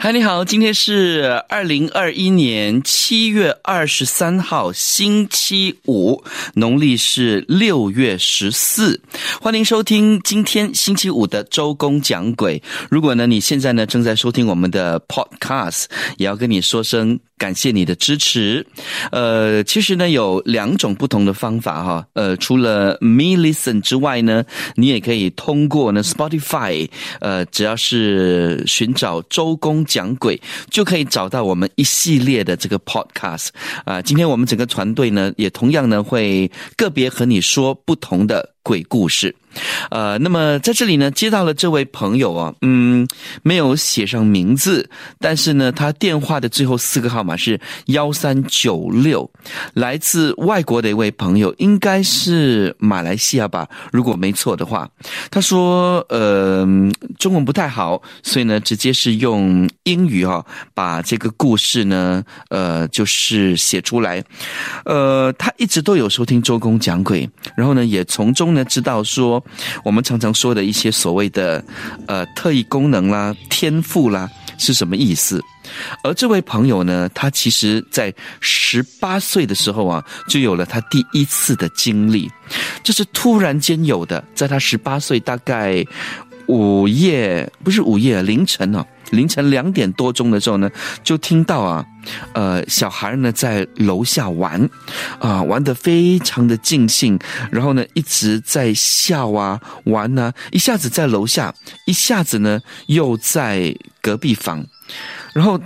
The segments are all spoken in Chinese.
嗨，你好，今天是二零二一年七月二十三号，星期五，农历是六月十四。欢迎收听今天星期五的周公讲鬼。如果呢，你现在呢正在收听我们的 Podcast，也要跟你说声感谢你的支持。呃，其实呢有两种不同的方法哈。呃，除了 Me Listen 之外呢，你也可以通过呢 Spotify，呃，只要是寻找周公。讲鬼就可以找到我们一系列的这个 podcast 啊！今天我们整个团队呢，也同样呢会个别和你说不同的鬼故事。呃，那么在这里呢，接到了这位朋友啊，嗯，没有写上名字，但是呢，他电话的最后四个号码是幺三九六，来自外国的一位朋友，应该是马来西亚吧，如果没错的话。他说，呃，中文不太好，所以呢，直接是用英语哈，把这个故事呢，呃，就是写出来。呃，他一直都有收听周公讲鬼，然后呢，也从中呢知道说。我们常常说的一些所谓的呃特异功能啦、天赋啦是什么意思？而这位朋友呢，他其实在十八岁的时候啊，就有了他第一次的经历，这是突然间有的，在他十八岁大概午夜不是午夜凌晨哦。凌晨两点多钟的时候呢，就听到啊，呃，小孩呢在楼下玩，啊，玩得非常的尽兴，然后呢一直在笑啊玩呢，一下子在楼下，一下子呢又在隔壁房，然后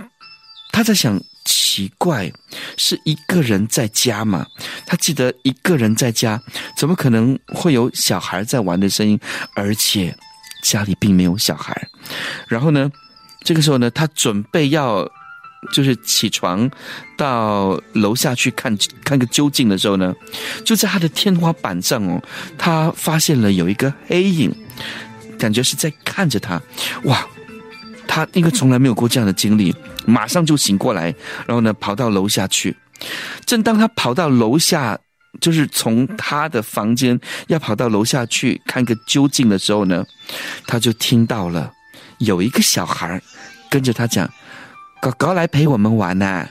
他在想，奇怪，是一个人在家嘛？他记得一个人在家，怎么可能会有小孩在玩的声音？而且家里并没有小孩，然后呢？这个时候呢，他准备要就是起床到楼下去看看个究竟的时候呢，就在他的天花板上哦，他发现了有一个黑影，感觉是在看着他。哇！他因为从来没有过这样的经历，马上就醒过来，然后呢跑到楼下去。正当他跑到楼下，就是从他的房间要跑到楼下去看个究竟的时候呢，他就听到了。有一个小孩跟着他讲：“狗狗来陪我们玩呐！”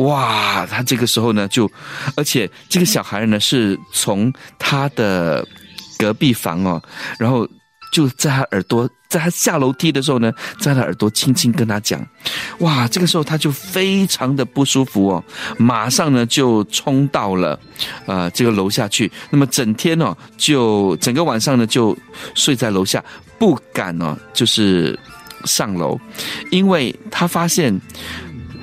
哇，他这个时候呢，就而且这个小孩呢是从他的隔壁房哦，然后就在他耳朵，在他下楼梯的时候呢，在他耳朵轻轻跟他讲：“哇！”这个时候他就非常的不舒服哦，马上呢就冲到了呃这个楼下去。那么整天哦，就整个晚上呢就睡在楼下。不敢哦，就是上楼，因为他发现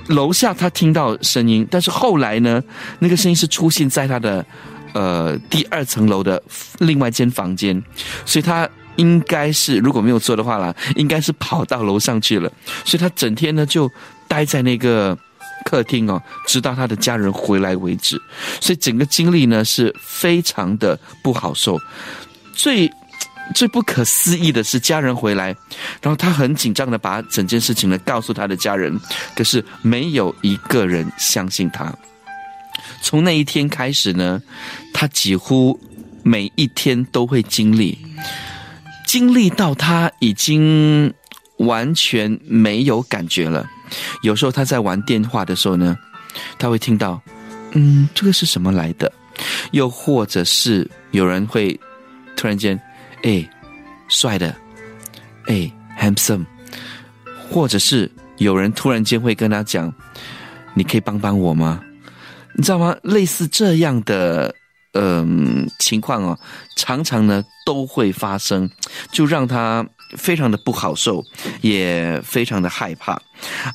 楼下他听到声音，但是后来呢，那个声音是出现在他的呃第二层楼的另外一间房间，所以他应该是如果没有错的话啦，应该是跑到楼上去了，所以他整天呢就待在那个客厅哦，直到他的家人回来为止，所以整个经历呢是非常的不好受，最。最不可思议的是，家人回来，然后他很紧张的把整件事情呢告诉他的家人，可是没有一个人相信他。从那一天开始呢，他几乎每一天都会经历，经历到他已经完全没有感觉了。有时候他在玩电话的时候呢，他会听到，嗯，这个是什么来的？又或者是有人会突然间。哎，帅的，哎，handsome，或者是有人突然间会跟他讲，你可以帮帮我吗？你知道吗？类似这样的嗯情况哦，常常呢都会发生，就让他非常的不好受，也非常的害怕。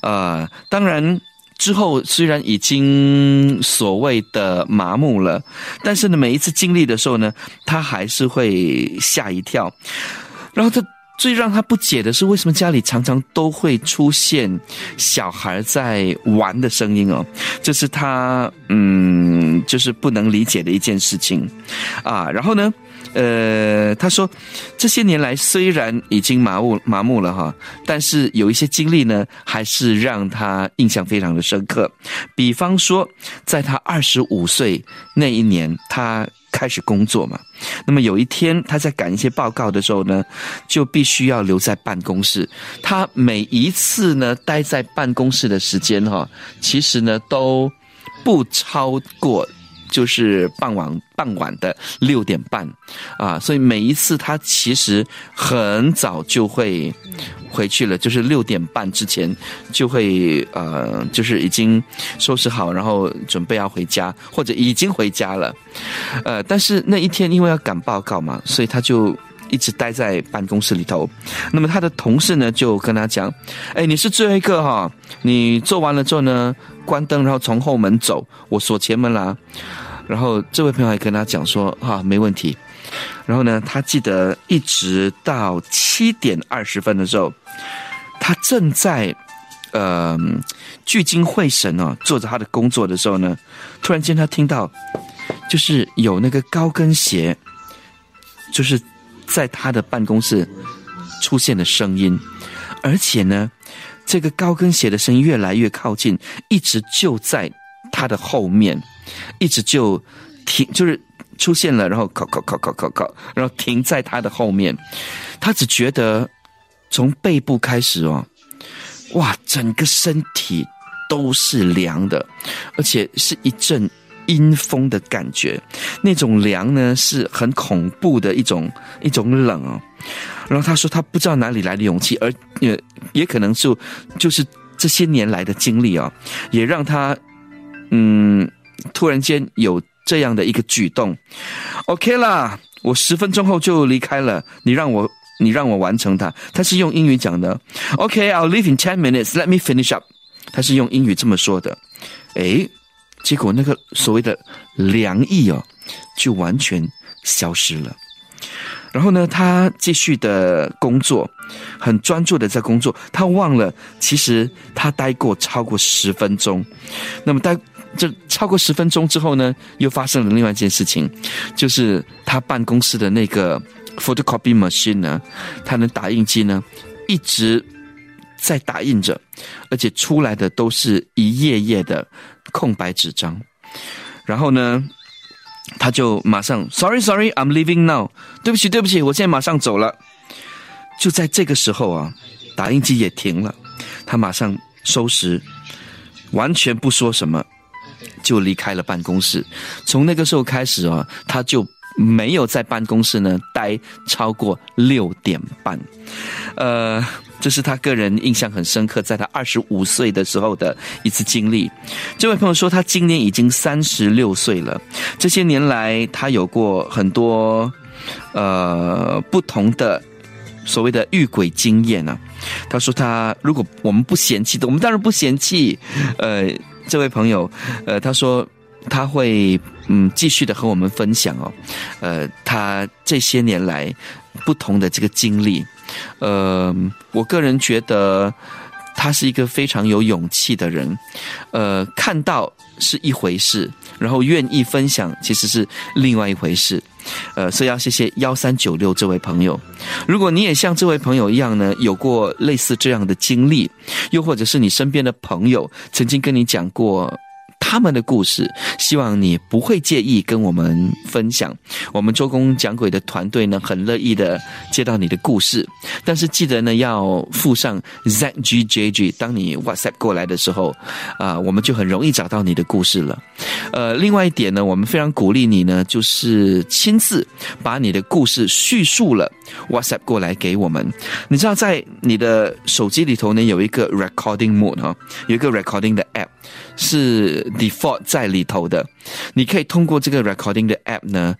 呃，当然。之后虽然已经所谓的麻木了，但是呢，每一次经历的时候呢，他还是会吓一跳。然后他最让他不解的是，为什么家里常常都会出现小孩在玩的声音哦？这是他嗯，就是不能理解的一件事情啊。然后呢，呃，他说这些年来虽然已经麻木麻木了哈，但是有一些经历呢，还是让他印象非常的深刻。比方说，在他二十五岁那一年，他。开始工作嘛，那么有一天他在赶一些报告的时候呢，就必须要留在办公室。他每一次呢待在办公室的时间哈，其实呢都不超过就是傍晚傍晚的六点半啊，所以每一次他其实很早就会。回去了，就是六点半之前就会呃，就是已经收拾好，然后准备要回家，或者已经回家了。呃，但是那一天因为要赶报告嘛，所以他就一直待在办公室里头。那么他的同事呢就跟他讲：“哎，你是最后一个哈，你做完了之后呢，关灯，然后从后门走，我锁前门啦。”然后这位朋友还跟他讲说：“哈，没问题。”然后呢，他记得一直到七点二十分的时候，他正在呃聚精会神哦做着他的工作的时候呢，突然间他听到就是有那个高跟鞋，就是在他的办公室出现的声音，而且呢，这个高跟鞋的声音越来越靠近，一直就在他的后面，一直就停，就是。出现了，然后靠靠靠靠靠靠，然后停在他的后面。他只觉得从背部开始哦，哇，整个身体都是凉的，而且是一阵阴风的感觉。那种凉呢，是很恐怖的一种一种冷哦。然后他说，他不知道哪里来的勇气，而也也可能是就是这些年来的经历啊，也让他嗯，突然间有。这样的一个举动，OK 啦，我十分钟后就离开了。你让我，你让我完成它。他是用英语讲的，OK，I'll leave in ten minutes. Let me finish up。他是用英语这么说的。诶，结果那个所谓的凉意哦，就完全消失了。然后呢，他继续的工作，很专注的在工作。他忘了，其实他待过超过十分钟。那么待。这超过十分钟之后呢，又发生了另外一件事情，就是他办公室的那个 photocopy machine 呢，他的打印机呢，一直在打印着，而且出来的都是一页页的空白纸张。然后呢，他就马上 sorry sorry I'm leaving now，对不起对不起，我现在马上走了。就在这个时候啊，打印机也停了，他马上收拾，完全不说什么。就离开了办公室。从那个时候开始啊，他就没有在办公室呢待超过六点半。呃，这是他个人印象很深刻，在他二十五岁的时候的一次经历。这位朋友说，他今年已经三十六岁了。这些年来，他有过很多呃不同的所谓的遇鬼经验呢。他说，他如果我们不嫌弃的，我们当然不嫌弃。呃。这位朋友，呃，他说他会嗯继续的和我们分享哦，呃，他这些年来不同的这个经历，呃，我个人觉得他是一个非常有勇气的人，呃，看到是一回事，然后愿意分享其实是另外一回事。呃，所以要谢谢幺三九六这位朋友。如果你也像这位朋友一样呢，有过类似这样的经历，又或者是你身边的朋友曾经跟你讲过。他们的故事，希望你不会介意跟我们分享。我们周公讲鬼的团队呢，很乐意的接到你的故事，但是记得呢要附上 ZGJG。当你 WhatsApp 过来的时候，啊，我们就很容易找到你的故事了。呃，另外一点呢，我们非常鼓励你呢，就是亲自把你的故事叙述了 WhatsApp 过来给我们。你知道，在你的手机里头呢，有一个 Recording Mode 哈，有一个 Recording 的 App。是 default 在里头的，你可以通过这个 recording 的 app 呢，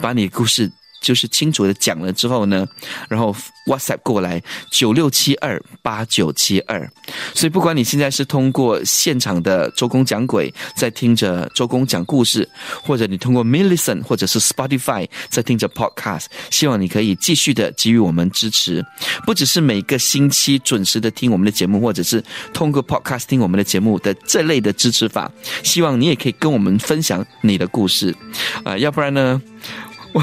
把你的故事就是清楚的讲了之后呢，然后 WhatsApp 过来九六七二八九七二。所以不管你现在是通过现场的周公讲鬼在听着周公讲故事，或者你通过 Millison 或者是 Spotify 在听着 Podcast，希望你可以继续的给予我们支持。不只是每个星期准时的听我们的节目，或者是通过 Podcast 听我们的节目的这类的支持法，希望你也可以跟我们分享你的故事啊，要不然呢？我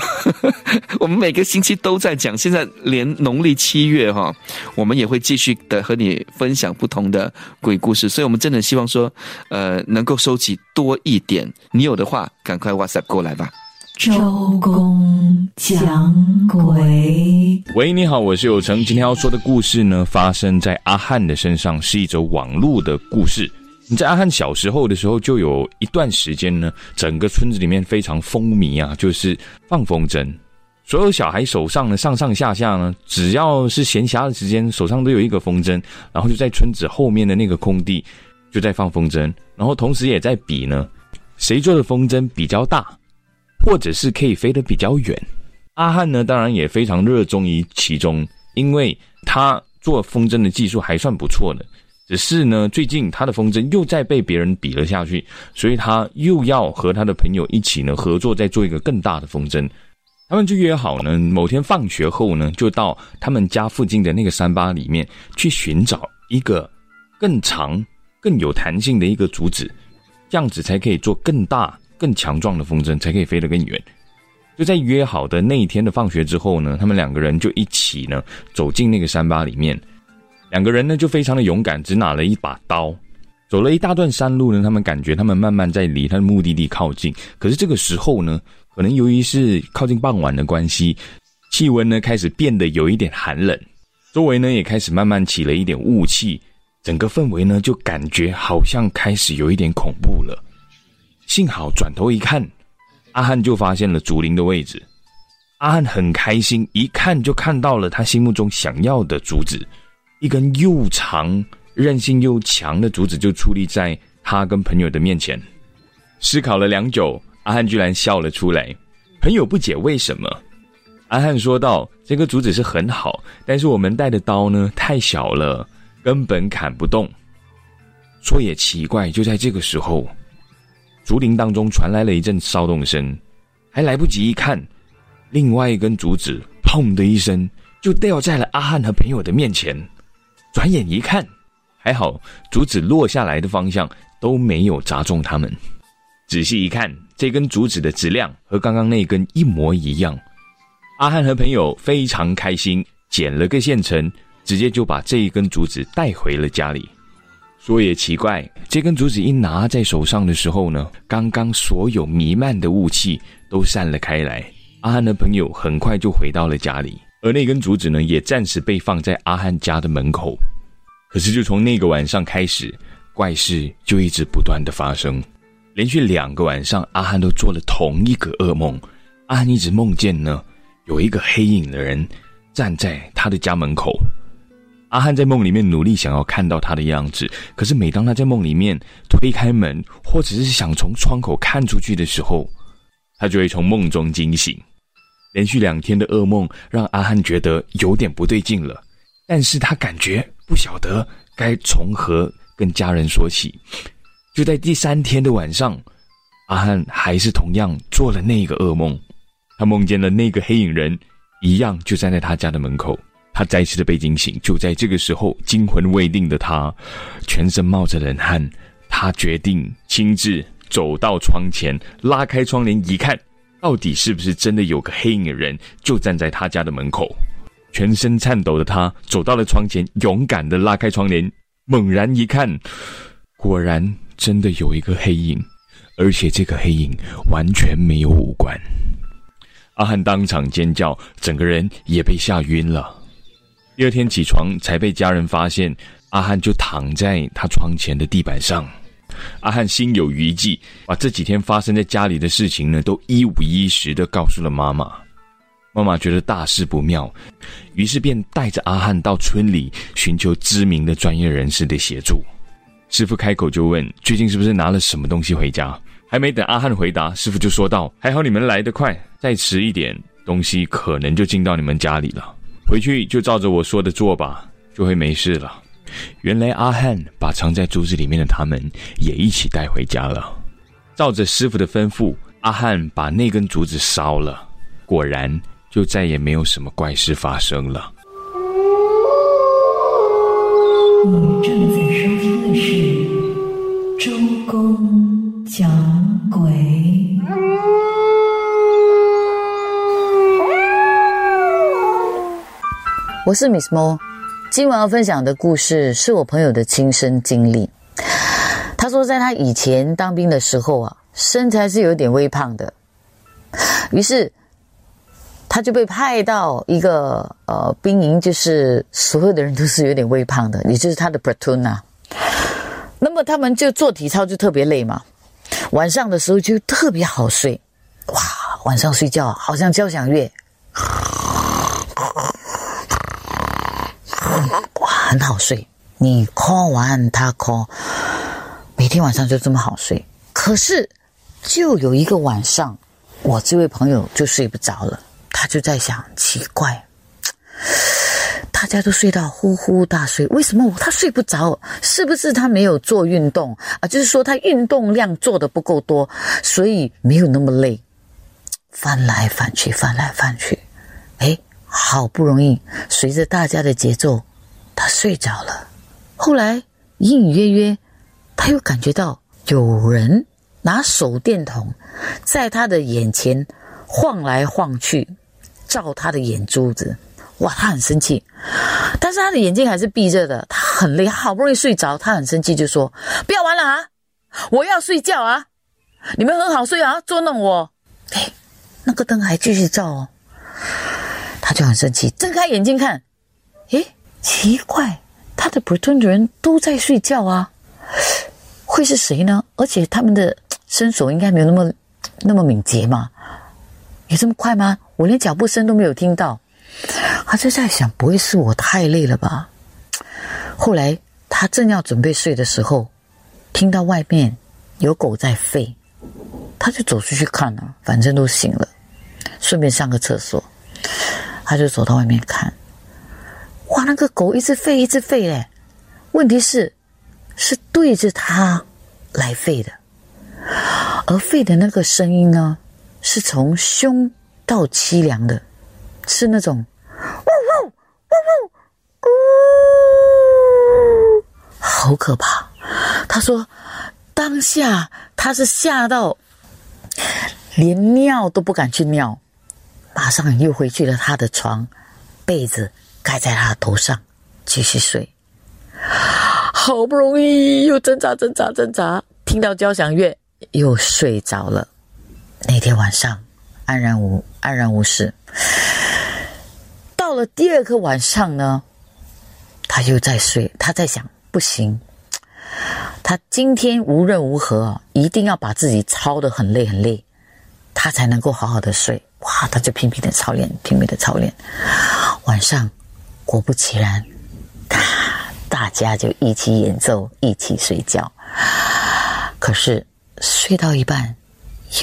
我们每个星期都在讲，现在连农历七月哈，我们也会继续的和你分享不同的鬼故事，所以我们真的希望说，呃，能够收集多一点。你有的话，赶快 WhatsApp 过来吧。周公讲鬼，喂，你好，我是有成。今天要说的故事呢，发生在阿汉的身上，是一则网络的故事。你在阿汉小时候的时候，就有一段时间呢，整个村子里面非常风靡啊，就是放风筝。所有小孩手上呢，上上下下呢，只要是闲暇的时间，手上都有一个风筝，然后就在村子后面的那个空地就在放风筝，然后同时也在比呢，谁做的风筝比较大，或者是可以飞得比较远。阿汉呢，当然也非常热衷于其中，因为他做风筝的技术还算不错的。只是呢，最近他的风筝又在被别人比了下去，所以他又要和他的朋友一起呢合作，再做一个更大的风筝。他们就约好呢，某天放学后呢，就到他们家附近的那个山洼里面去寻找一个更长、更有弹性的一个竹子，这样子才可以做更大、更强壮的风筝，才可以飞得更远。就在约好的那一天的放学之后呢，他们两个人就一起呢走进那个山洼里面。两个人呢就非常的勇敢，只拿了一把刀，走了一大段山路呢。他们感觉他们慢慢在离他的目的地靠近。可是这个时候呢，可能由于是靠近傍晚的关系，气温呢开始变得有一点寒冷，周围呢也开始慢慢起了一点雾气，整个氛围呢就感觉好像开始有一点恐怖了。幸好转头一看，阿汉就发现了竹林的位置。阿汉很开心，一看就看到了他心目中想要的竹子。一根又长、韧性又强的竹子就矗立在他跟朋友的面前。思考了良久，阿汉居然笑了出来。朋友不解为什么，阿汉说道：“这个竹子是很好，但是我们带的刀呢太小了，根本砍不动。”说也奇怪，就在这个时候，竹林当中传来了一阵骚动声，还来不及一看，另外一根竹子“砰”的一声就掉在了阿汉和朋友的面前。转眼一看，还好竹子落下来的方向都没有砸中他们。仔细一看，这根竹子的质量和刚刚那根一模一样。阿汉和朋友非常开心，捡了个现成，直接就把这一根竹子带回了家里。说也奇怪，这根竹子一拿在手上的时候呢，刚刚所有弥漫的雾气都散了开来。阿汉的朋友很快就回到了家里。而那根竹子呢，也暂时被放在阿汉家的门口。可是，就从那个晚上开始，怪事就一直不断的发生。连续两个晚上，阿汉都做了同一个噩梦。阿汉一直梦见呢，有一个黑影的人站在他的家门口。阿汉在梦里面努力想要看到他的样子，可是每当他在梦里面推开门，或者是想从窗口看出去的时候，他就会从梦中惊醒。连续两天的噩梦让阿汉觉得有点不对劲了，但是他感觉不晓得该从何跟家人说起。就在第三天的晚上，阿汉还是同样做了那个噩梦，他梦见了那个黑影人，一样就站在他家的门口。他再次的被惊醒，就在这个时候，惊魂未定的他，全身冒着冷汗，他决定亲自走到窗前，拉开窗帘一看。到底是不是真的有个黑影人就站在他家的门口？全身颤抖的他走到了窗前，勇敢的拉开窗帘，猛然一看，果然真的有一个黑影，而且这个黑影完全没有五官。阿汉当场尖叫，整个人也被吓晕了。第二天起床才被家人发现，阿汉就躺在他窗前的地板上。阿汉心有余悸，把这几天发生在家里的事情呢，都一五一十的告诉了妈妈。妈妈觉得大事不妙，于是便带着阿汉到村里寻求知名的专业人士的协助。师傅开口就问：“最近是不是拿了什么东西回家？”还没等阿汉回答，师傅就说道：“还好你们来得快，再迟一点，东西可能就进到你们家里了。回去就照着我说的做吧，就会没事了。原来阿汉把藏在竹子里面的他们也一起带回家了。照着师傅的吩咐，阿汉把那根竹子烧了，果然就再也没有什么怪事发生了。你正在收听的是《周公讲鬼》。我是 Miss Mo，今晚要分享的故事是我朋友的亲身经历。他说，在他以前当兵的时候啊，身材是有点微胖的，于是他就被派到一个呃兵营，就是所有的人都是有点微胖的，也就是他的 platoon 啊。那么他们就做体操就特别累嘛，晚上的时候就特别好睡，哇，晚上睡觉好像交响乐。哇，很好睡。你 call 完他 call，每天晚上就这么好睡。可是，就有一个晚上，我这位朋友就睡不着了。他就在想，奇怪，大家都睡到呼呼大睡，为什么他睡不着？是不是他没有做运动啊？就是说他运动量做的不够多，所以没有那么累。翻来翻去，翻来翻去，哎。好不容易，随着大家的节奏，他睡着了。后来隐隐约约，他又感觉到有人拿手电筒在他的眼前晃来晃去，照他的眼珠子。哇，他很生气，但是他的眼睛还是闭着的。他很累，好不容易睡着，他很生气，就说：“不要玩了啊，我要睡觉啊！你们很好睡啊，捉弄我。”哎，那个灯还继续照哦。他就很生气，睁开眼睛看，诶，奇怪，他的普通人都在睡觉啊，会是谁呢？而且他们的身手应该没有那么那么敏捷嘛，有这么快吗？我连脚步声都没有听到。他就在想，不会是我太累了吧？后来他正要准备睡的时候，听到外面有狗在吠，他就走出去看了，反正都醒了，顺便上个厕所。他就走到外面看，哇，那个狗一直吠，一直吠嘞。问题是，是对着他来吠的，而吠的那个声音呢，是从凶到凄凉的，是那种呜呜呜呜呜，好可怕。他说，当下他是吓到，连尿都不敢去尿。马上又回去了他的床，被子盖在他的头上，继续睡。好不容易又挣扎挣扎挣扎，听到交响乐又睡着了。那天晚上安然无安然无事。到了第二个晚上呢，他又在睡，他在想，不行，他今天无论如何一定要把自己操得很累很累，他才能够好好的睡。哇！他就拼命的操练，拼命的操练。晚上，果不其然，大家就一起演奏，一起睡觉。可是睡到一半，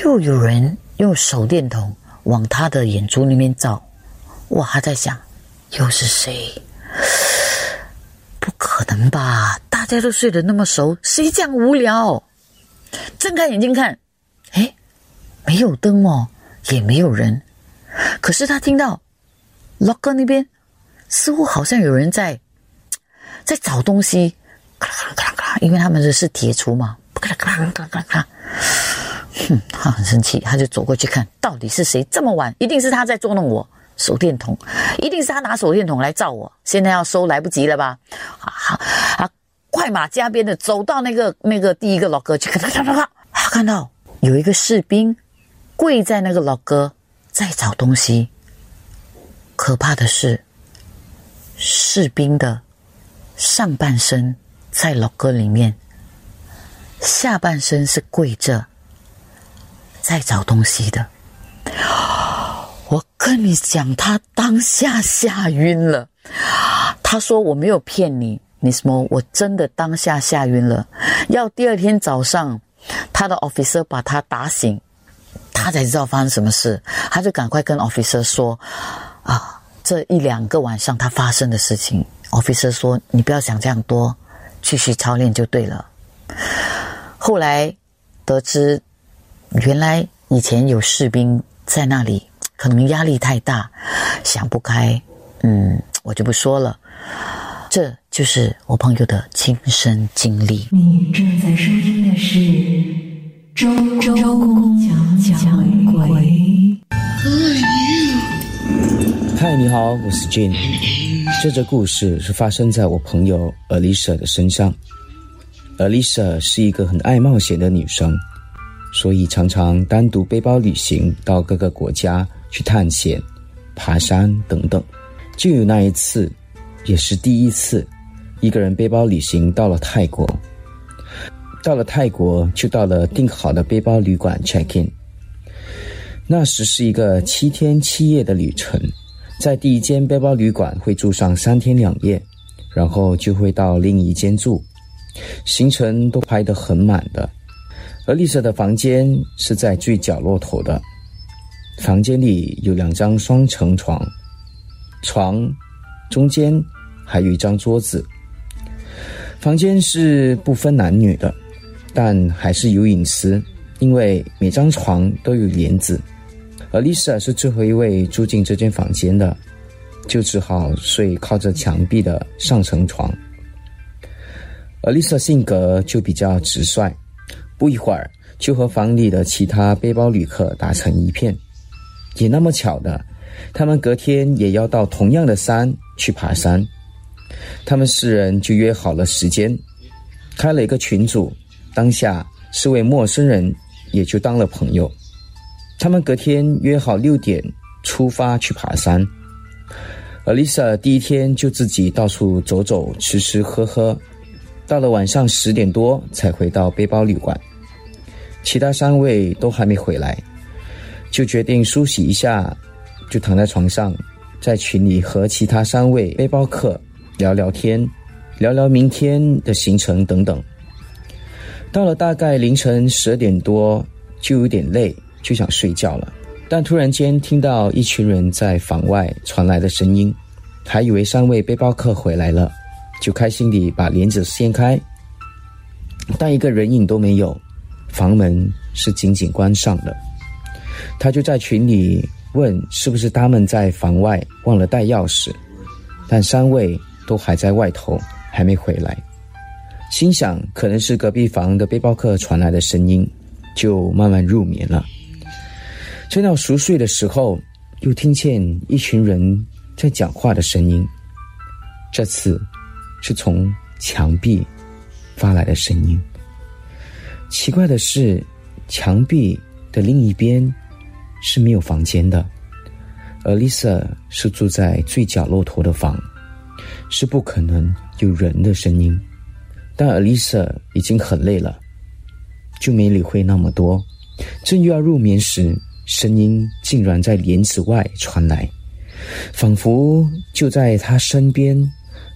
又有人用手电筒往他的眼珠里面照。我还在想，又是谁？不可能吧？大家都睡得那么熟，谁这样无聊？睁开眼睛看，哎，没有灯哦。也没有人，可是他听到 locker 那边似乎好像有人在在找东西，因为他们是铁厨嘛，咔啦咔啦咔啦咔啦咔啦。哼，他很生气，他就走过去看到底是谁这么晚，一定是他在捉弄我，手电筒，一定是他拿手电筒来照我，现在要收来不及了吧？啊啊！快马加鞭的走到那个那个第一个老哥去，咔咔咔咔，他看到有一个士兵。跪在那个老哥在找东西。可怕的是，士兵的上半身在老哥里面，下半身是跪着在找东西的。我跟你讲，他当下吓晕了。他说：“我没有骗你，你什么？我真的当下吓晕了。要第二天早上，他的 officer 把他打醒。”他才知道发生什么事，他就赶快跟 officer 说啊，这一两个晚上他发生的事情。officer 说你不要想这样多，继续操练就对了。后来得知，原来以前有士兵在那里，可能压力太大，想不开。嗯，我就不说了。这就是我朋友的亲身经历。你正在收听的是《周周公讲讲鬼》。嗨，你好，我是 Jane。这则故事是发生在我朋友 Alisa 的身上。Alisa 是一个很爱冒险的女生，所以常常单独背包旅行到各个国家去探险、爬山等等。就有那一次，也是第一次，一个人背包旅行到了泰国。到了泰国，就到了订好的背包旅馆 check in。那时是一个七天七夜的旅程。在第一间背包旅馆会住上三天两夜，然后就会到另一间住，行程都排得很满的。而丽莎的房间是在最角落头的，房间里有两张双层床，床中间还有一张桌子。房间是不分男女的，但还是有隐私，因为每张床都有帘子。而丽莎是最后一位住进这间房间的，就只好睡靠着墙壁的上层床。而丽莎性格就比较直率，不一会儿就和房里的其他背包旅客打成一片。也那么巧的，他们隔天也要到同样的山去爬山，他们四人就约好了时间，开了一个群组，当下四位陌生人也就当了朋友。他们隔天约好六点出发去爬山，而 Lisa 第一天就自己到处走走、吃吃喝喝，到了晚上十点多才回到背包旅馆。其他三位都还没回来，就决定梳洗一下，就躺在床上，在群里和其他三位背包客聊聊天，聊聊明天的行程等等。到了大概凌晨十二点多，就有点累。就想睡觉了，但突然间听到一群人在房外传来的声音，还以为三位背包客回来了，就开心地把帘子掀开，但一个人影都没有，房门是紧紧关上的。他就在群里问是不是他们在房外忘了带钥匙，但三位都还在外头，还没回来，心想可能是隔壁房的背包客传来的声音，就慢慢入眠了。正到熟睡的时候，又听见一群人在讲话的声音。这次是从墙壁发来的声音。奇怪的是，墙壁的另一边是没有房间的，而 Lisa 是住在最角落头的房，是不可能有人的声音。但 Lisa 已经很累了，就没理会那么多。正又要入眠时，声音竟然在帘子外传来，仿佛就在他身边。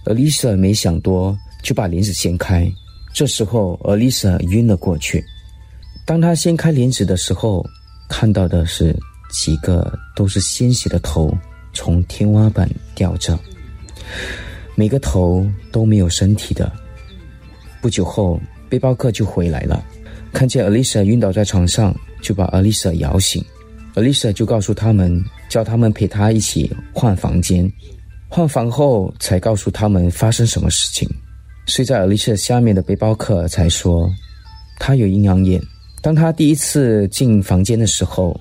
而丽莎没想多，就把帘子掀开。这时候，而丽莎晕了过去。当他掀开帘子的时候，看到的是几个都是鲜血的头从天花板掉着，每个头都没有身体的。不久后，背包客就回来了，看见 Alisa 晕倒在床上，就把 Alisa 摇醒。，Alicia 就告诉他们，叫他们陪她一起换房间。换房后，才告诉他们发生什么事情。睡在 Alicia 下面的背包客才说，他有阴阳眼。当他第一次进房间的时候，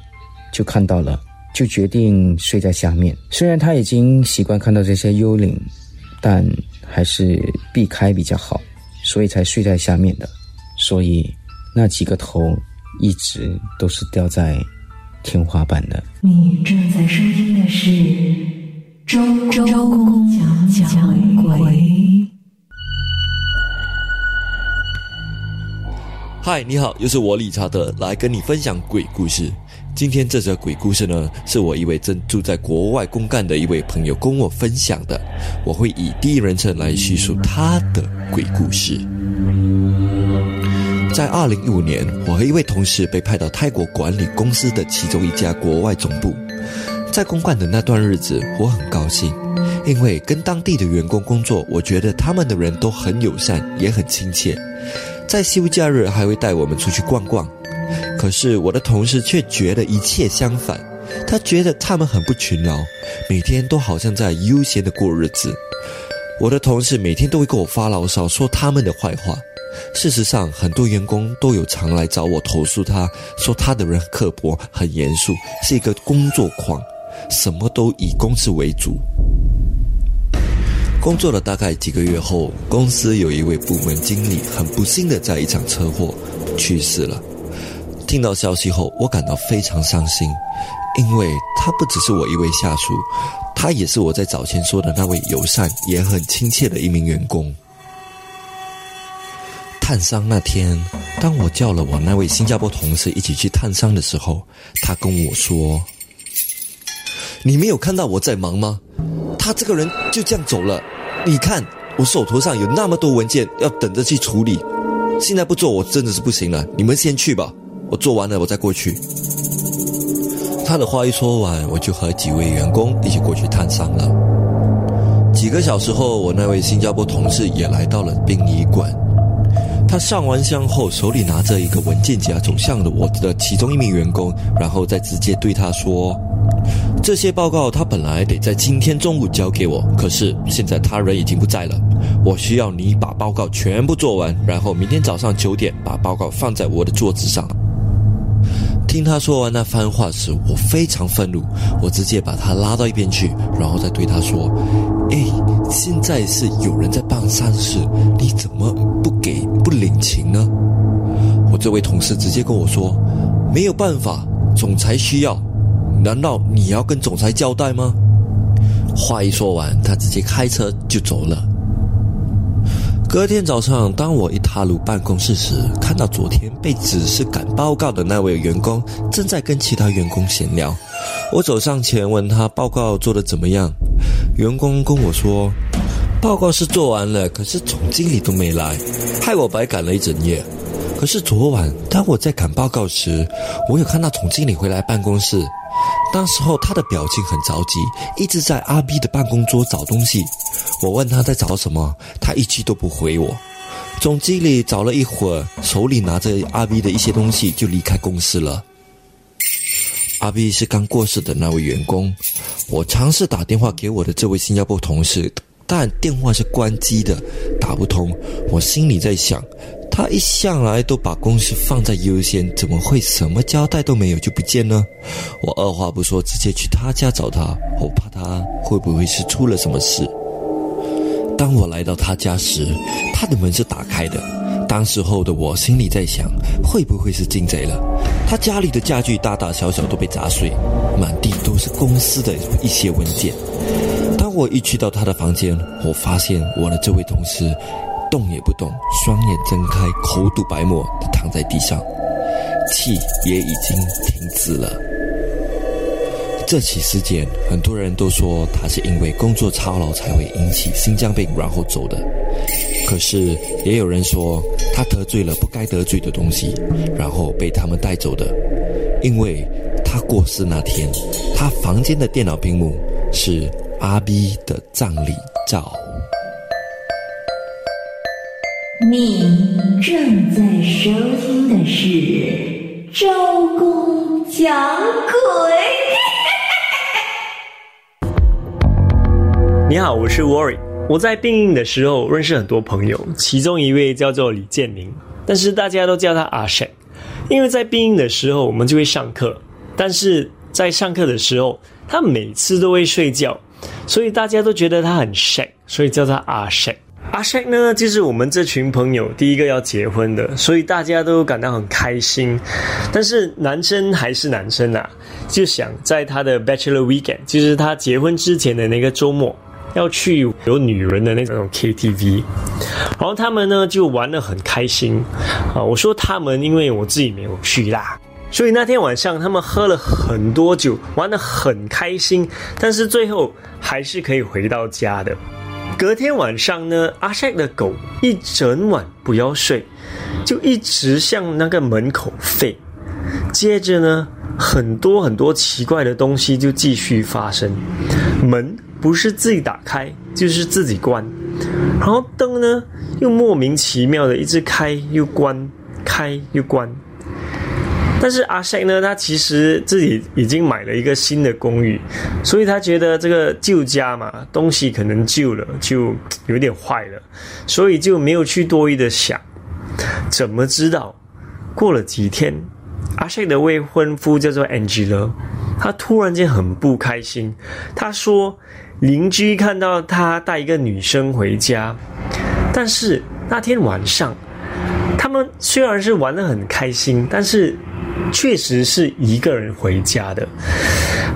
就看到了，就决定睡在下面。虽然他已经习惯看到这些幽灵，但还是避开比较好，所以才睡在下面的。所以那几个头一直都是掉在。天花板的。你正在收听的是《周周公讲讲鬼》。嗨，你好，又是我理查德来跟你分享鬼故事。今天这则鬼故事呢，是我一位正住在国外公干的一位朋友跟我分享的。我会以第一人称来叙述他的鬼故事。在二零一五年，我和一位同事被派到泰国管理公司的其中一家国外总部。在公干的那段日子，我很高兴，因为跟当地的员工工作，我觉得他们的人都很友善，也很亲切。在休假日还会带我们出去逛逛。可是我的同事却觉得一切相反，他觉得他们很不勤劳，每天都好像在悠闲的过日子。我的同事每天都会跟我发牢骚，说他们的坏话。事实上，很多员工都有常来找我投诉，他说他的人刻薄、很严肃，是一个工作狂，什么都以公司为主。工作了大概几个月后，公司有一位部门经理很不幸的在一场车祸去世了。听到消息后，我感到非常伤心，因为他不只是我一位下属，他也是我在早前说的那位友善也很亲切的一名员工。探伤那天，当我叫了我那位新加坡同事一起去探伤的时候，他跟我说：“你没有看到我在忙吗？他这个人就这样走了。你看我手头上有那么多文件要等着去处理，现在不做我真的是不行了。你们先去吧，我做完了我再过去。”他的话一说完，我就和几位员工一起过去探伤了。几个小时后，我那位新加坡同事也来到了殡仪馆。他上完香后，手里拿着一个文件夹，走向了我的其中一名员工，然后再直接对他说：“这些报告他本来得在今天中午交给我，可是现在他人已经不在了，我需要你把报告全部做完，然后明天早上九点把报告放在我的桌子上。”听他说完那番话时，我非常愤怒，我直接把他拉到一边去，然后再对他说：“哎，现在是有人在办丧事，你怎么不给不领情呢？”我这位同事直接跟我说：“没有办法，总裁需要，难道你要跟总裁交代吗？”话一说完，他直接开车就走了。隔天早上，当我一踏入办公室时，看到昨天被指示赶报告的那位员工正在跟其他员工闲聊。我走上前问他报告做得怎么样，员工跟我说，报告是做完了，可是总经理都没来，害我白赶了一整夜。可是昨晚当我在赶报告时，我有看到总经理回来办公室。当时候他的表情很着急，一直在阿 B 的办公桌找东西。我问他在找什么，他一句都不回我。总经理找了一会儿，手里拿着阿 B 的一些东西就离开公司了。阿 B 是刚过世的那位员工。我尝试打电话给我的这位新加坡同事，但电话是关机的，打不通。我心里在想。他一向来都把公司放在优先，怎么会什么交代都没有就不见呢？我二话不说，直接去他家找他，我怕他会不会是出了什么事。当我来到他家时，他的门是打开的。当时候的我心里在想，会不会是进贼了？他家里的家具大大小小都被砸碎，满地都是公司的一些文件。当我一去到他的房间，我发现我的这位同事。动也不动，双眼睁开，口吐白沫躺在地上，气也已经停止了。这起事件，很多人都说他是因为工作操劳才会引起心脏病，然后走的。可是也有人说他得罪了不该得罪的东西，然后被他们带走的。因为他过世那天，他房间的电脑屏幕是阿 B 的葬礼照。你正在收听的是《周公讲鬼》。你好，我是 Worry。我在病营的时候认识很多朋友，其中一位叫做李建明，但是大家都叫他阿 s h k 因为在病营的时候我们就会上课，但是在上课的时候他每次都会睡觉，所以大家都觉得他很 s h k 所以叫他阿 s h k 阿 s h k 呢，就是我们这群朋友第一个要结婚的，所以大家都感到很开心。但是男生还是男生啊，就想在他的 Bachelor Weekend，就是他结婚之前的那个周末，要去有女人的那种 KTV。然后他们呢就玩得很开心啊。我说他们，因为我自己没有去啦。所以那天晚上他们喝了很多酒，玩得很开心，但是最后还是可以回到家的。隔天晚上呢，阿 s 的狗一整晚不要睡，就一直向那个门口吠。接着呢，很多很多奇怪的东西就继续发生，门不是自己打开，就是自己关，然后灯呢又莫名其妙的一直开又关，开又关。但是阿 s 呢，他其实自己已经买了一个新的公寓，所以他觉得这个旧家嘛，东西可能旧了，就有点坏了，所以就没有去多余的想。怎么知道？过了几天。阿 s 的未婚夫叫做 Angela，他突然间很不开心。他说，邻居看到他带一个女生回家，但是那天晚上，他们虽然是玩的很开心，但是确实是一个人回家的。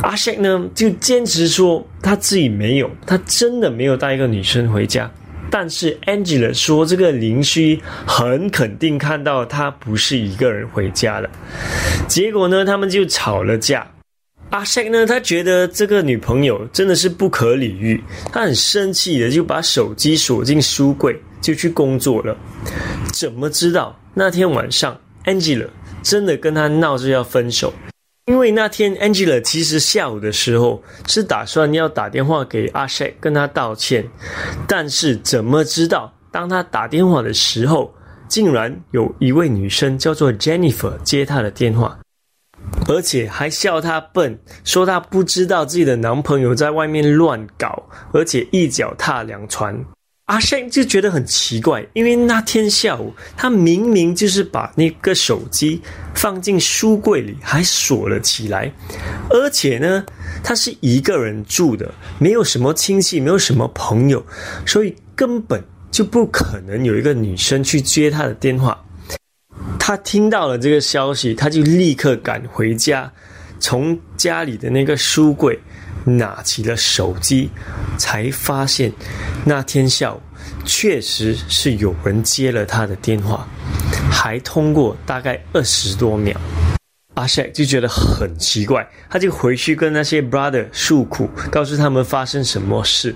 阿 s 呢就坚持说他自己没有，他真的没有带一个女生回家。但是 Angela 说，这个邻居很肯定看到他不是一个人回家的。结果呢，他们就吵了架。阿 s 呢，他觉得这个女朋友真的是不可理喻，他很生气的就把手机锁进书柜，就去工作了。怎么知道那天晚上 Angela 真的跟他闹着要分手？因为那天 Angela 其实下午的时候是打算要打电话给阿 s 跟他道歉，但是怎么知道当他打电话的时候，竟然有一位女生叫做 Jennifer 接他的电话，而且还笑他笨，说他不知道自己的男朋友在外面乱搞，而且一脚踏两船。阿 s 就觉得很奇怪，因为那天下午他明明就是把那个手机放进书柜里，还锁了起来，而且呢，他是一个人住的，没有什么亲戚，没有什么朋友，所以根本就不可能有一个女生去接他的电话。他听到了这个消息，他就立刻赶回家，从家里的那个书柜。拿起了手机，才发现那天下午确实是有人接了他的电话，还通过大概二十多秒。阿 s 就觉得很奇怪，他就回去跟那些 brother 诉苦，告诉他们发生什么事。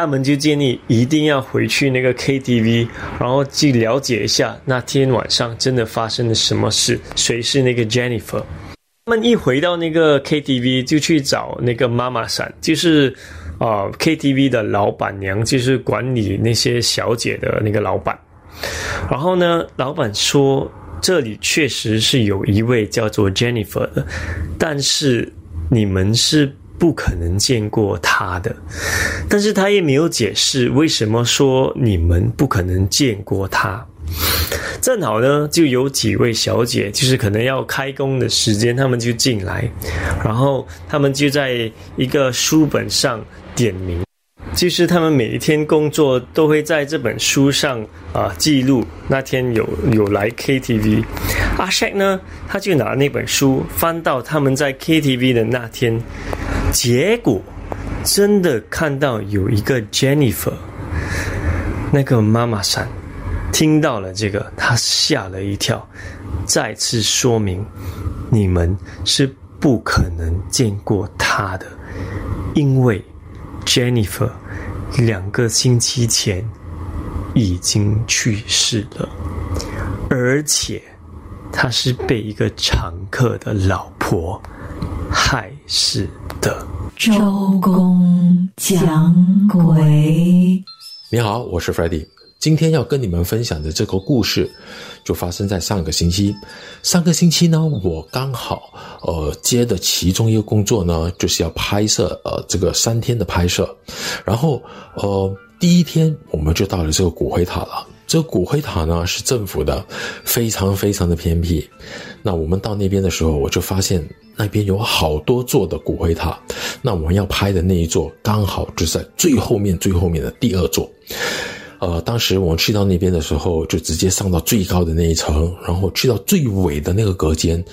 他们就建议一定要回去那个 KTV，然后去了解一下那天晚上真的发生了什么事，谁是那个 Jennifer。他们一回到那个 KTV，就去找那个妈妈伞，就是啊 KTV 的老板娘，就是管理那些小姐的那个老板。然后呢，老板说这里确实是有一位叫做 Jennifer 的，但是你们是不可能见过他的。但是他也没有解释为什么说你们不可能见过他。正好呢，就有几位小姐，就是可能要开工的时间，他们就进来，然后他们就在一个书本上点名，就是他们每一天工作都会在这本书上啊记录那天有有来 KTV。阿 s h a k 呢，他就拿那本书翻到他们在 KTV 的那天，结果真的看到有一个 Jennifer，那个妈妈伞。听到了这个，她吓了一跳，再次说明，你们是不可能见过他的，因为 Jennifer 两个星期前已经去世了，而且他是被一个常客的老婆害死的。周公讲鬼，你好，我是 f r e d d y 今天要跟你们分享的这个故事，就发生在上个星期。上个星期呢，我刚好呃接的其中一个工作呢，就是要拍摄呃这个三天的拍摄。然后呃第一天我们就到了这个骨灰塔了。这个骨灰塔呢是政府的，非常非常的偏僻。那我们到那边的时候，我就发现那边有好多座的骨灰塔。那我们要拍的那一座，刚好就在最后面最后面的第二座。呃，当时我们去到那边的时候，就直接上到最高的那一层，然后去到最尾的那个隔间。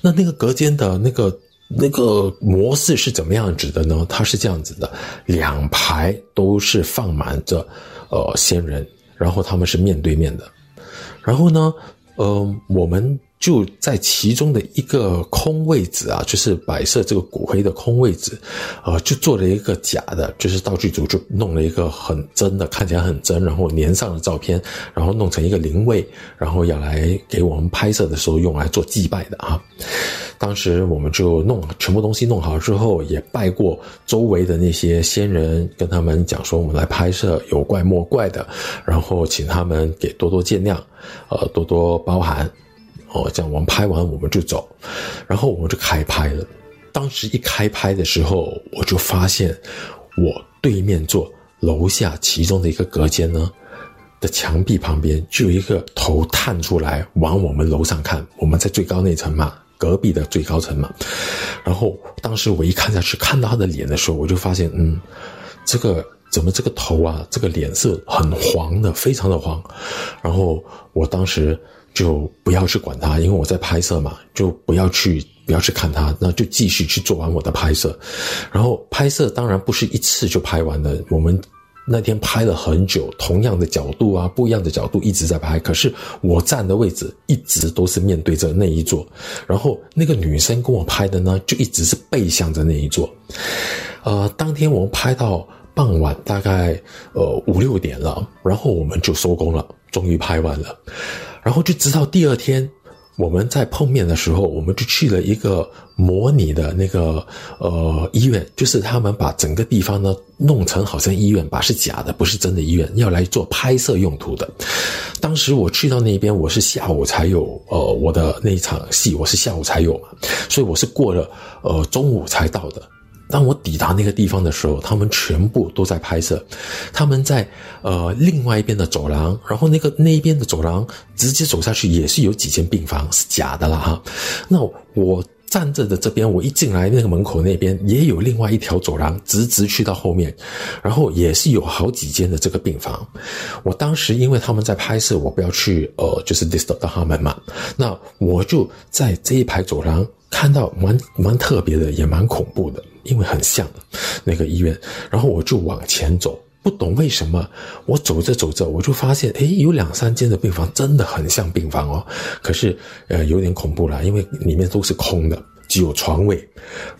那那个隔间的那个那个模式是怎么样子的呢？它是这样子的，两排都是放满着呃仙人，然后他们是面对面的。然后呢，呃，我们就在其中的一个空位置啊，就是摆设这个骨灰的空位置，呃，就做了一个假的，就是道具组就弄了一个很真的，看起来很真，然后粘上了照片，然后弄成一个灵位，然后要来给我们拍摄的时候用来做祭拜的啊。当时我们就弄全部东西弄好之后，也拜过周围的那些仙人，跟他们讲说我们来拍摄有怪莫怪的，然后请他们给多多见谅，呃，多多包涵。哦，讲完拍完我们就走，然后我们就开拍了。当时一开拍的时候，我就发现我对面坐楼下其中的一个隔间呢的墙壁旁边就有一个头探出来往我们楼上看，我们在最高那层嘛，隔壁的最高层嘛。然后当时我一看下去，看到他的脸的时候，我就发现，嗯，这个怎么这个头啊，这个脸色很黄的，非常的黄。然后我当时。就不要去管他，因为我在拍摄嘛，就不要去不要去看他，那就继续去做完我的拍摄。然后拍摄当然不是一次就拍完了，我们那天拍了很久，同样的角度啊，不一样的角度一直在拍。可是我站的位置一直都是面对着那一座，然后那个女生跟我拍的呢，就一直是背向着那一座。呃，当天我们拍到傍晚大概呃五六点了，然后我们就收工了，终于拍完了。然后就直到第二天，我们在碰面的时候，我们就去了一个模拟的那个呃医院，就是他们把整个地方呢弄成好像医院，吧是假的，不是真的医院，要来做拍摄用途的。当时我去到那边，我是下午才有呃我的那一场戏，我是下午才有嘛，所以我是过了呃中午才到的。当我抵达那个地方的时候，他们全部都在拍摄。他们在呃另外一边的走廊，然后那个那一边的走廊直接走下去也是有几间病房，是假的了哈。那我站着的这边，我一进来那个门口那边也有另外一条走廊，直直去到后面，然后也是有好几间的这个病房。我当时因为他们在拍摄，我不要去呃就是 disturb 到他们嘛，那我就在这一排走廊看到蛮蛮特别的，也蛮恐怖的。因为很像那个医院，然后我就往前走，不懂为什么，我走着走着，我就发现，诶，有两三间的病房真的很像病房哦，可是，呃，有点恐怖了，因为里面都是空的，只有床位。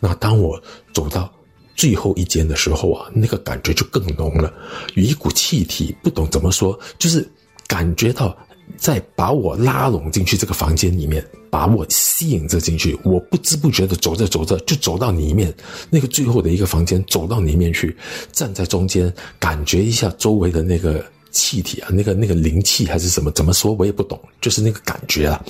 那当我走到最后一间的时候啊，那个感觉就更浓了，有一股气体，不懂怎么说，就是感觉到。在把我拉拢进去这个房间里面，把我吸引着进去，我不知不觉的走着走着就走到里面那个最后的一个房间，走到里面去，站在中间，感觉一下周围的那个。气体啊，那个那个灵气还是什么？怎么说我也不懂，就是那个感觉啊。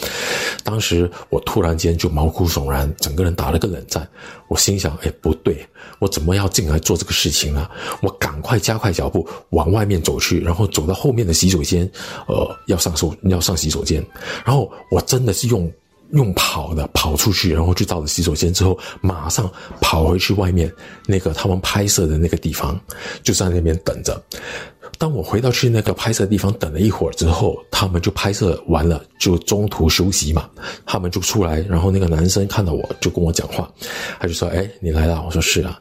当时我突然间就毛骨悚然，整个人打了个冷战。我心想：哎，不对，我怎么要进来做这个事情呢？我赶快加快脚步往外面走去，然后走到后面的洗手间，呃，要上手要上洗手间。然后我真的是用用跑的跑出去，然后就到了洗手间之后，马上跑回去外面那个他们拍摄的那个地方，就在那边等着。当我回到去那个拍摄地方等了一会儿之后，他们就拍摄完了，就中途休息嘛。他们就出来，然后那个男生看到我就跟我讲话，他就说：“哎，你来了。”我说：“是啊。”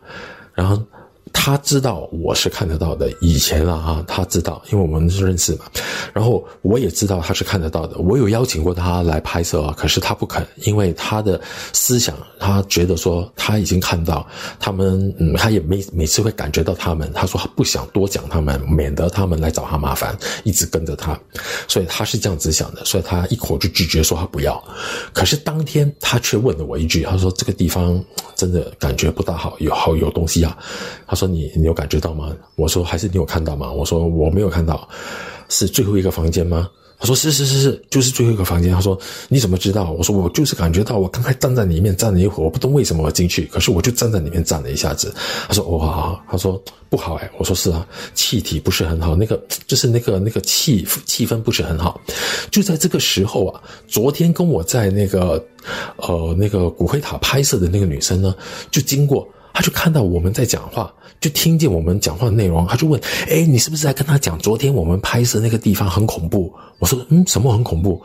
然后。他知道我是看得到的，以前了哈，他知道，因为我们是认识嘛。然后我也知道他是看得到的，我有邀请过他来拍摄啊，可是他不肯，因为他的思想，他觉得说他已经看到他们，嗯，他也没每次会感觉到他们，他说他不想多讲他们，免得他们来找他麻烦，一直跟着他，所以他是这样子想的，所以他一口就拒绝说他不要。可是当天他却问了我一句，他说这个地方真的感觉不大好，有好有东西啊，他说。说你你有感觉到吗？我说还是你有看到吗？我说我没有看到，是最后一个房间吗？他说是是是是，就是最后一个房间。他说你怎么知道？我说我就是感觉到，我刚才站在里面站了一会儿，我不懂为什么我进去，可是我就站在里面站了一下子。他说哇，他说不好哎。我说是啊，气体不是很好，那个就是那个那个气气氛不是很好。就在这个时候啊，昨天跟我在那个呃那个骨灰塔拍摄的那个女生呢，就经过。他就看到我们在讲话，就听见我们讲话的内容，他就问：“哎，你是不是在跟他讲昨天我们拍摄那个地方很恐怖？”我说：“嗯，什么很恐怖？”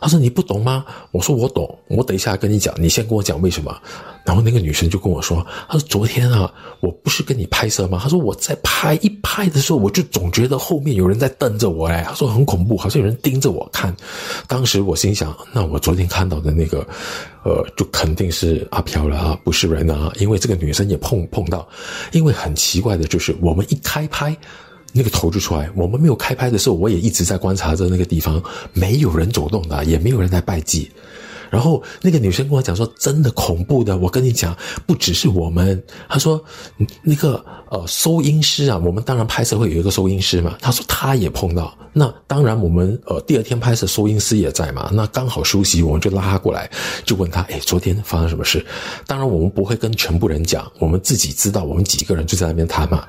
他说你不懂吗？我说我懂，我等一下跟你讲，你先跟我讲为什么。然后那个女生就跟我说，她说昨天啊，我不是跟你拍摄吗？她说我在拍一拍的时候，我就总觉得后面有人在瞪着我哎，她说很恐怖，好像有人盯着我看。当时我心想，那我昨天看到的那个，呃，就肯定是阿飘了啊，不是人啊，因为这个女生也碰碰到。因为很奇怪的就是，我们一开拍。那个头就出来。我们没有开拍的时候，我也一直在观察着那个地方，没有人走动的，也没有人在拜祭。然后那个女生跟我讲说：“真的恐怖的，我跟你讲，不只是我们。”她说：“那个呃，收音师啊，我们当然拍摄会有一个收音师嘛。”她说她也碰到。那当然，我们呃第二天拍摄，收音师也在嘛。那刚好休息，我们就拉他过来，就问他：“哎，昨天发生什么事？”当然，我们不会跟全部人讲，我们自己知道。我们几个人就在那边谈嘛。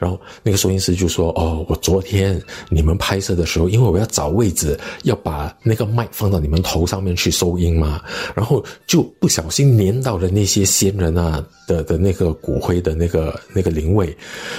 然后那个收音师就说：“哦，我昨天你们拍摄的时候，因为我要找位置，要把那个麦放到你们头上面去收音。”嘛，然后就不小心粘到了那些仙人啊的的那个骨灰的那个那个灵位，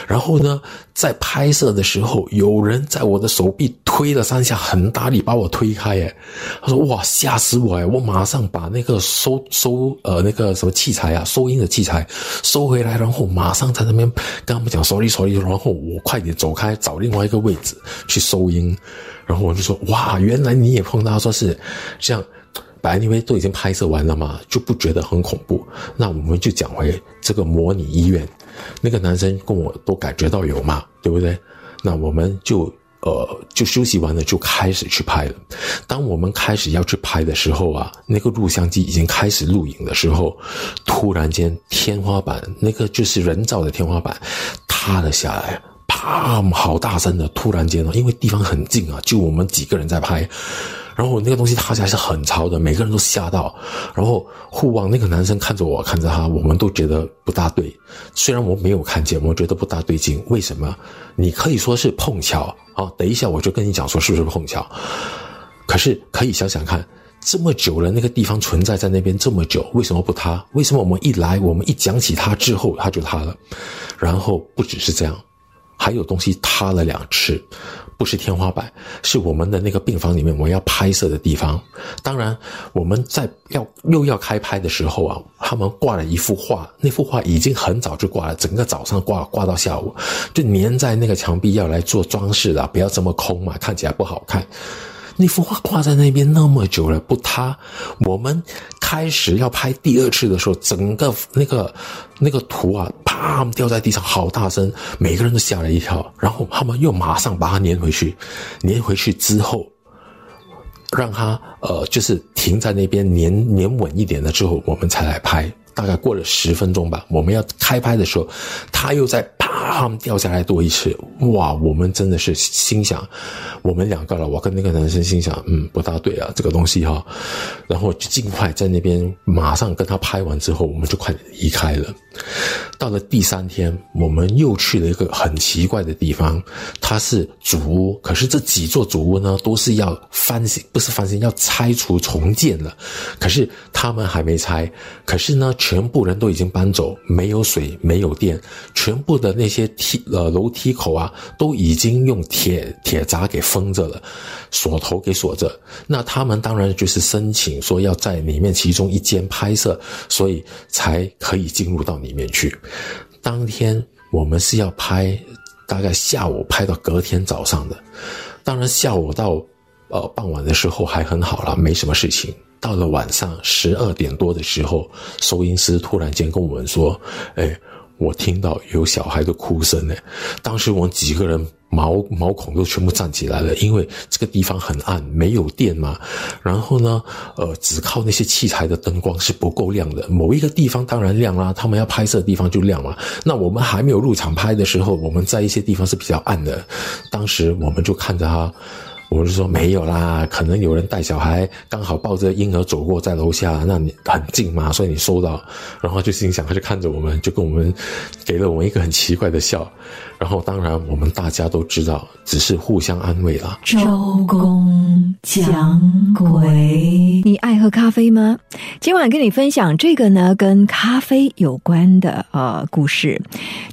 然后呢，在拍摄的时候，有人在我的手臂推了三下，很大力把我推开，哎，他说哇吓死我哎，我马上把那个收收呃那个什么器材啊，收音的器材收回来，然后马上在那边跟他们讲 sorry sorry，然后我快点走开，找另外一个位置去收音，然后我就说哇，原来你也碰到，说是这样。白因为都已经拍摄完了嘛，就不觉得很恐怖。那我们就讲回这个模拟医院，那个男生跟我都感觉到有嘛，对不对？那我们就呃就休息完了就开始去拍了。当我们开始要去拍的时候啊，那个录像机已经开始录影的时候，突然间天花板那个就是人造的天花板塌了下来，啪，好大声的，突然间哦，因为地方很近啊，就我们几个人在拍。然后那个东西塌下来是很潮的，每个人都吓到。然后互望那个男生看着我，看着他，我们都觉得不大对。虽然我没有看见，我觉得不大对劲。为什么？你可以说是碰巧啊。等一下我就跟你讲说是不是碰巧。可是可以想想看，这么久了，那个地方存在在那边这么久，为什么不塌？为什么我们一来，我们一讲起它之后，它就塌了？然后不只是这样，还有东西塌了两次。不是天花板，是我们的那个病房里面我要拍摄的地方。当然，我们在要又要开拍的时候啊，他们挂了一幅画，那幅画已经很早就挂了，整个早上挂挂到下午，就粘在那个墙壁要来做装饰了，不要这么空嘛，看起来不好看。那幅画挂在那边那么久了不塌，我们开始要拍第二次的时候，整个那个那个图啊，啪掉在地上，好大声，每个人都吓了一跳。然后他们又马上把它粘回去，粘回去之后，让它呃就是停在那边粘粘稳一点了之后，我们才来拍。大概过了十分钟吧，我们要开拍的时候，他又在啪掉下来多一次，哇！我们真的是心想，我们两个了，我跟那个男生心想，嗯，不大对啊，这个东西哈，然后就尽快在那边马上跟他拍完之后，我们就快离开了。到了第三天，我们又去了一个很奇怪的地方，它是主屋，可是这几座主屋呢，都是要翻新，不是翻新，要拆除重建了，可是他们还没拆，可是呢。全部人都已经搬走，没有水，没有电，全部的那些梯呃楼梯口啊，都已经用铁铁闸给封着了，锁头给锁着。那他们当然就是申请说要在里面其中一间拍摄，所以才可以进入到里面去。当天我们是要拍，大概下午拍到隔天早上的。当然下午到呃傍晚的时候还很好了，没什么事情。到了晚上十二点多的时候，收音师突然间跟我们说：“哎，我听到有小孩的哭声呢。”当时我们几个人毛毛孔都全部站起来了，因为这个地方很暗，没有电嘛。然后呢，呃，只靠那些器材的灯光是不够亮的。某一个地方当然亮啦，他们要拍摄的地方就亮嘛。那我们还没有入场拍的时候，我们在一些地方是比较暗的。当时我们就看着他。我就说没有啦，可能有人带小孩，刚好抱着婴儿走过在楼下，那你很近嘛，所以你收到，然后就心想，他就看着我们，就跟我们给了我们一个很奇怪的笑，然后当然我们大家都知道，只是互相安慰啦。周公讲鬼，你爱喝咖啡吗？今晚跟你分享这个呢，跟咖啡有关的呃故事。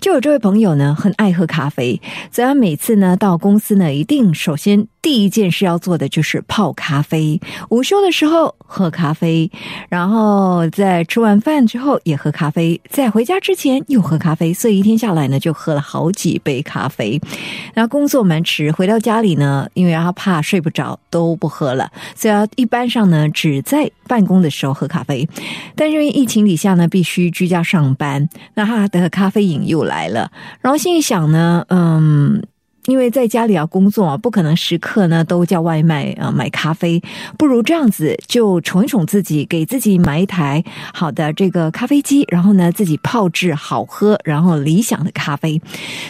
就有这位朋友呢，很爱喝咖啡，所以他每次呢到公司呢，一定首先第一件事要做的就是泡咖啡，午休的时候喝咖啡，然后在吃完饭之后也喝咖啡，在回家之前又喝咖啡，所以一天下来呢就喝了好几杯咖啡。然后工作蛮迟，回到家里呢，因为他怕睡不着，都不喝了，所以他一般上呢只在办公的时候喝咖啡。但是因为疫情底下呢，必须居家上班，那他的咖啡瘾又来了，然后心里想呢，嗯。因为在家里要工作啊，不可能时刻呢都叫外卖啊买咖啡，不如这样子就宠一宠自己，给自己买一台好的这个咖啡机，然后呢自己泡制好喝，然后理想的咖啡，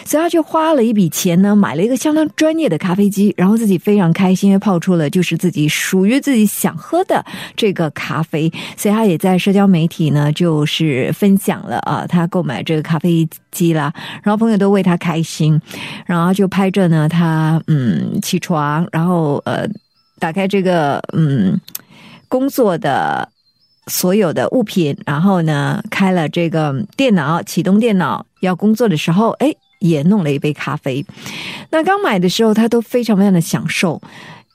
所以他就花了一笔钱呢买了一个相当专业的咖啡机，然后自己非常开心，因为泡出了就是自己属于自己想喝的这个咖啡，所以他也在社交媒体呢就是分享了啊他购买这个咖啡机啦，然后朋友都为他开心，然后就拍。开着呢，他嗯起床，然后呃打开这个嗯工作的所有的物品，然后呢开了这个电脑，启动电脑要工作的时候，哎也弄了一杯咖啡。那刚买的时候他都非常非常的享受，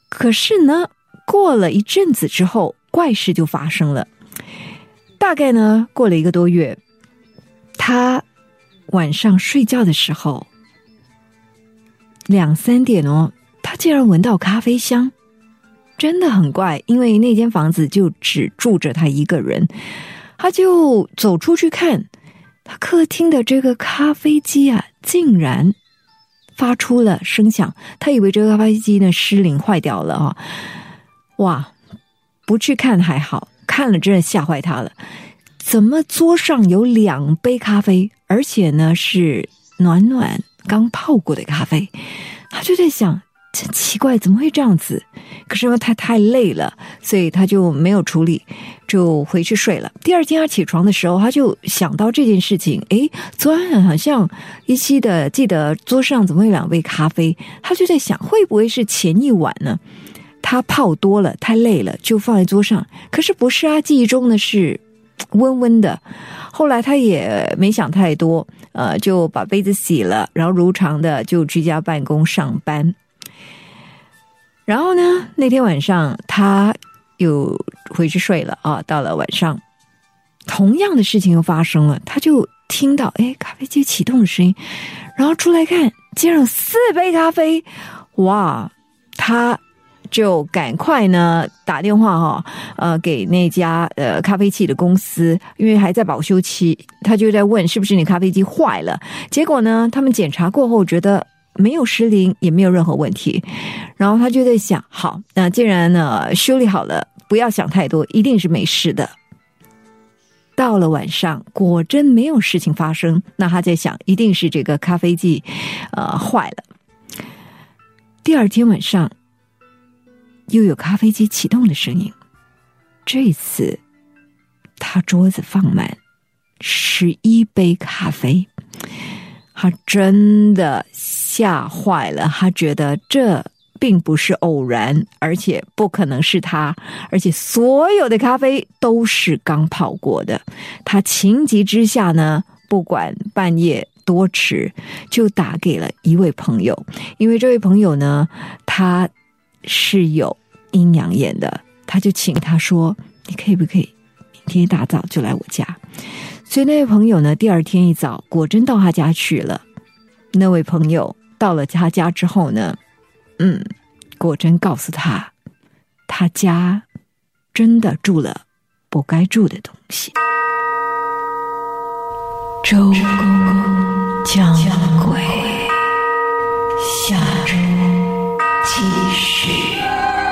可是呢过了一阵子之后，怪事就发生了。大概呢过了一个多月，他晚上睡觉的时候。两三点哦，他竟然闻到咖啡香，真的很怪。因为那间房子就只住着他一个人，他就走出去看，他客厅的这个咖啡机啊，竟然发出了声响。他以为这个咖啡机呢失灵坏掉了啊！哇，不去看还好，看了真的吓坏他了。怎么桌上有两杯咖啡，而且呢是暖暖。刚泡过的咖啡，他就在想，真奇怪，怎么会这样子？可是因为他太累了，所以他就没有处理，就回去睡了。第二天他起床的时候，他就想到这件事情，诶，昨晚好像依稀的记得桌上怎么有两杯咖啡，他就在想，会不会是前一晚呢？他泡多了，太累了，就放在桌上。可是不是啊，记忆中呢是温温的。后来他也没想太多。呃，就把杯子洗了，然后如常的就居家办公上班。然后呢，那天晚上他又回去睡了啊。到了晚上，同样的事情又发生了，他就听到哎咖啡机启动的声音，然后出来看，竟然四杯咖啡，哇！他。就赶快呢打电话哈，呃，给那家呃咖啡器的公司，因为还在保修期，他就在问是不是你咖啡机坏了。结果呢，他们检查过后觉得没有失灵，也没有任何问题。然后他就在想，好，那既然呢修理好了，不要想太多，一定是没事的。到了晚上，果真没有事情发生，那他在想，一定是这个咖啡机呃坏了。第二天晚上。又有咖啡机启动的声音，这次他桌子放满十一杯咖啡，他真的吓坏了。他觉得这并不是偶然，而且不可能是他，而且所有的咖啡都是刚泡过的。他情急之下呢，不管半夜多迟，就打给了一位朋友，因为这位朋友呢，他。是有阴阳眼的，他就请他说：“你可以不可以明天一大早就来我家？”所以那位朋友呢，第二天一早果真到他家去了。那位朋友到了他家之后呢，嗯，果真告诉他，他家真的住了不该住的东西。周公讲鬼。其实。